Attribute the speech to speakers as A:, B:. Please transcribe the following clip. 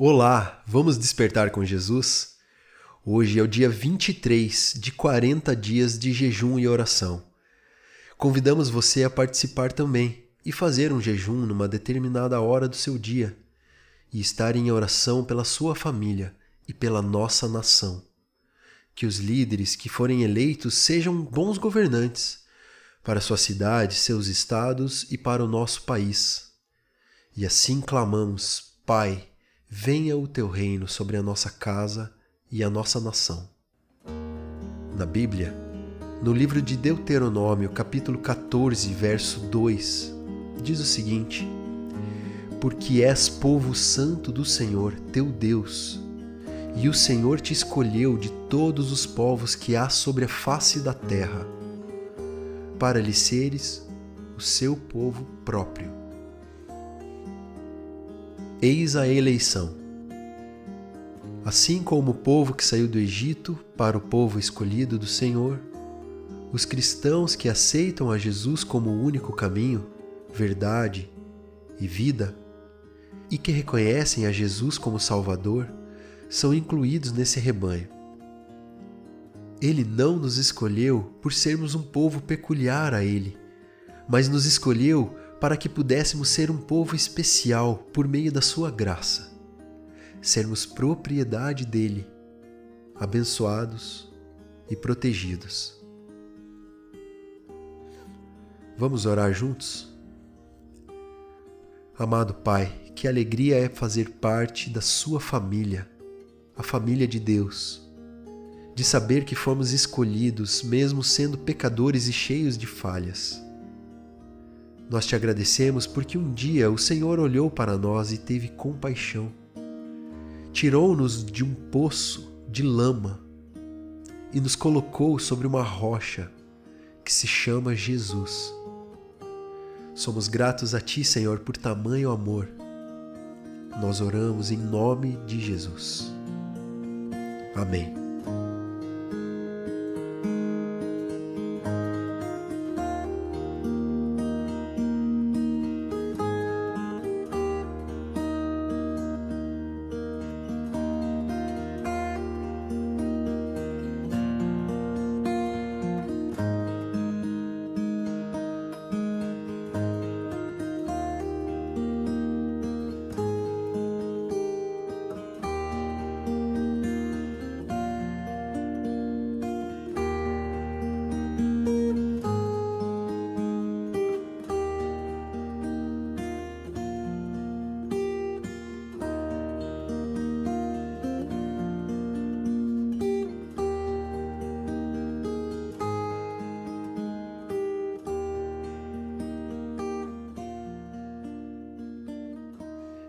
A: Olá, vamos despertar com Jesus? Hoje é o dia 23 de 40 dias de jejum e oração. Convidamos você a participar também e fazer um jejum numa determinada hora do seu dia e estar em oração pela sua família e pela nossa nação. Que os líderes que forem eleitos sejam bons governantes para sua cidade, seus estados e para o nosso país. E assim clamamos, Pai, venha o teu reino sobre a nossa casa e a nossa nação. Na Bíblia, no livro de Deuteronômio, capítulo 14, verso 2, diz o seguinte: Porque és povo santo do Senhor, teu Deus, e o Senhor te escolheu de todos os povos que há sobre a face da terra, para lhe seres o seu povo próprio. Eis a eleição. Assim como o povo que saiu do Egito para o povo escolhido do Senhor, os cristãos que aceitam a Jesus como o único caminho, verdade e vida, e que reconhecem a Jesus como Salvador, são incluídos nesse rebanho. Ele não nos escolheu por sermos um povo peculiar a Ele, mas nos escolheu para que pudéssemos ser um povo especial por meio da Sua graça, sermos propriedade dele, abençoados e protegidos. Vamos orar juntos? Amado Pai, que alegria é fazer parte da Sua família, a família de Deus, de saber que fomos escolhidos mesmo sendo pecadores e cheios de falhas nós te agradecemos porque um dia o Senhor olhou para nós e teve compaixão. Tirou-nos de um poço de lama e nos colocou sobre uma rocha que se chama Jesus. Somos gratos a Ti, Senhor, por tamanho amor. Nós oramos em nome de Jesus. Amém.